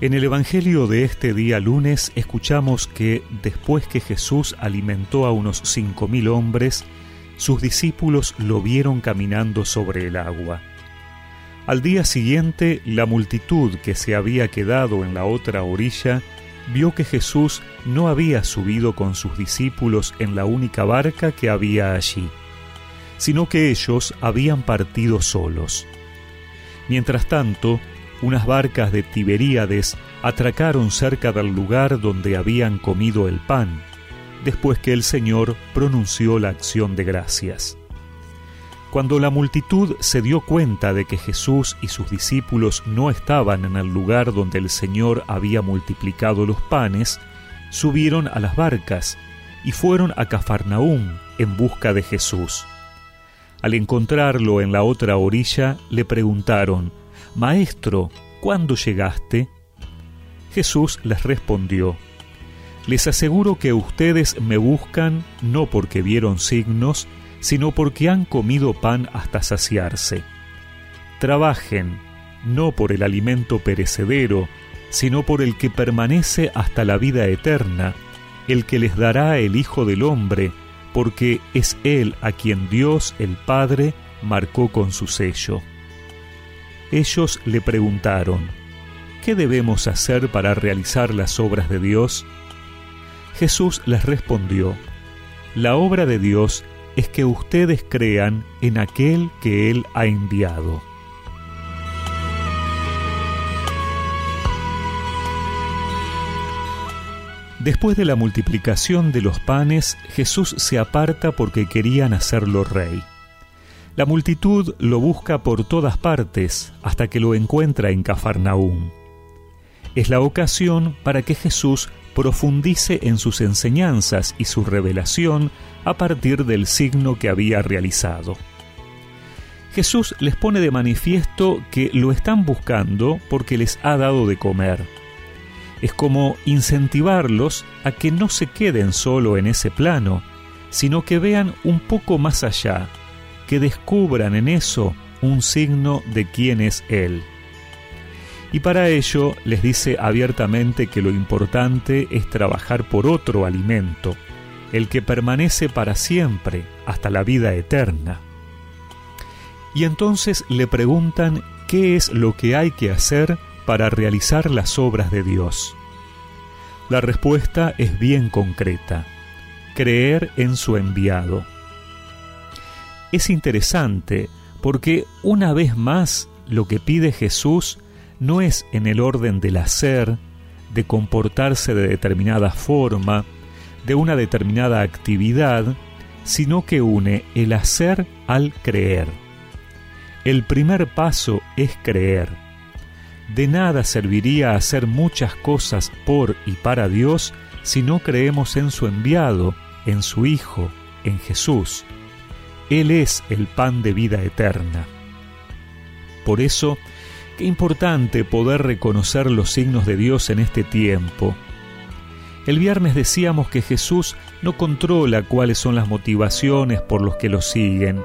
En el Evangelio de este día lunes escuchamos que después que Jesús alimentó a unos cinco mil hombres, sus discípulos lo vieron caminando sobre el agua. Al día siguiente, la multitud que se había quedado en la otra orilla vio que Jesús no había subido con sus discípulos en la única barca que había allí, sino que ellos habían partido solos. Mientras tanto, unas barcas de Tiberíades atracaron cerca del lugar donde habían comido el pan, después que el Señor pronunció la acción de gracias. Cuando la multitud se dio cuenta de que Jesús y sus discípulos no estaban en el lugar donde el Señor había multiplicado los panes, subieron a las barcas y fueron a Cafarnaúm en busca de Jesús. Al encontrarlo en la otra orilla, le preguntaron, Maestro, ¿cuándo llegaste? Jesús les respondió, Les aseguro que ustedes me buscan no porque vieron signos, sino porque han comido pan hasta saciarse. Trabajen, no por el alimento perecedero, sino por el que permanece hasta la vida eterna, el que les dará el Hijo del Hombre, porque es Él a quien Dios el Padre marcó con su sello. Ellos le preguntaron, ¿qué debemos hacer para realizar las obras de Dios? Jesús les respondió, la obra de Dios es que ustedes crean en aquel que Él ha enviado. Después de la multiplicación de los panes, Jesús se aparta porque querían hacerlo rey. La multitud lo busca por todas partes hasta que lo encuentra en Cafarnaúm. Es la ocasión para que Jesús profundice en sus enseñanzas y su revelación a partir del signo que había realizado. Jesús les pone de manifiesto que lo están buscando porque les ha dado de comer. Es como incentivarlos a que no se queden solo en ese plano, sino que vean un poco más allá, que descubran en eso un signo de quién es Él. Y para ello les dice abiertamente que lo importante es trabajar por otro alimento, el que permanece para siempre hasta la vida eterna. Y entonces le preguntan qué es lo que hay que hacer para realizar las obras de Dios. La respuesta es bien concreta, creer en su enviado es interesante porque una vez más lo que pide Jesús no es en el orden del hacer, de comportarse de determinada forma, de una determinada actividad, sino que une el hacer al creer. El primer paso es creer. De nada serviría hacer muchas cosas por y para Dios si no creemos en su enviado, en su Hijo, en Jesús. Él es el pan de vida eterna. Por eso, qué importante poder reconocer los signos de Dios en este tiempo. El viernes decíamos que Jesús no controla cuáles son las motivaciones por los que lo siguen,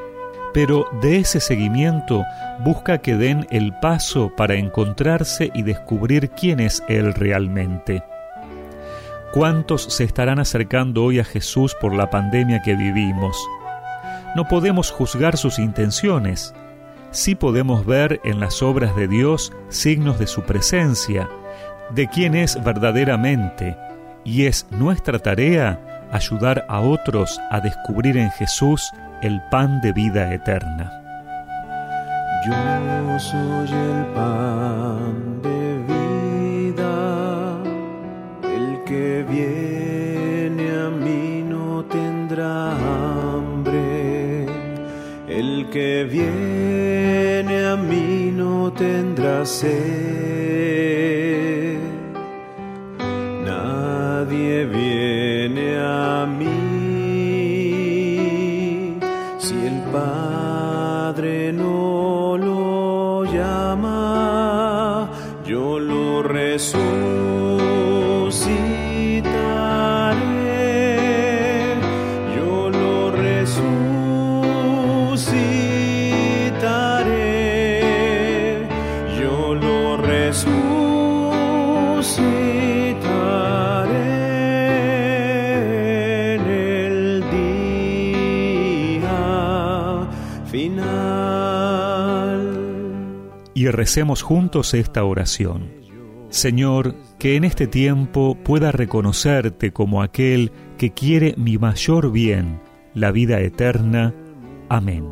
pero de ese seguimiento busca que den el paso para encontrarse y descubrir quién es Él realmente. ¿Cuántos se estarán acercando hoy a Jesús por la pandemia que vivimos? No podemos juzgar sus intenciones. Sí podemos ver en las obras de Dios signos de su presencia, de quién es verdaderamente, y es nuestra tarea ayudar a otros a descubrir en Jesús el pan de vida eterna. Yo soy el pan de vida, el que viene a mí no tendrá el que viene a mí no tendrá sed. Nadie viene a mí si el Padre no lo llama, yo lo resucitaré. Final. Y recemos juntos esta oración. Señor, que en este tiempo pueda reconocerte como aquel que quiere mi mayor bien, la vida eterna. Amén.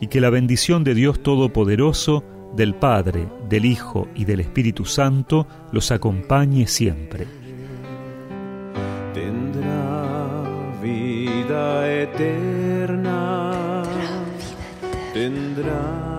Y que la bendición de Dios Todopoderoso, del Padre, del Hijo y del Espíritu Santo los acompañe siempre. Tendrá vida eterna. vendrá.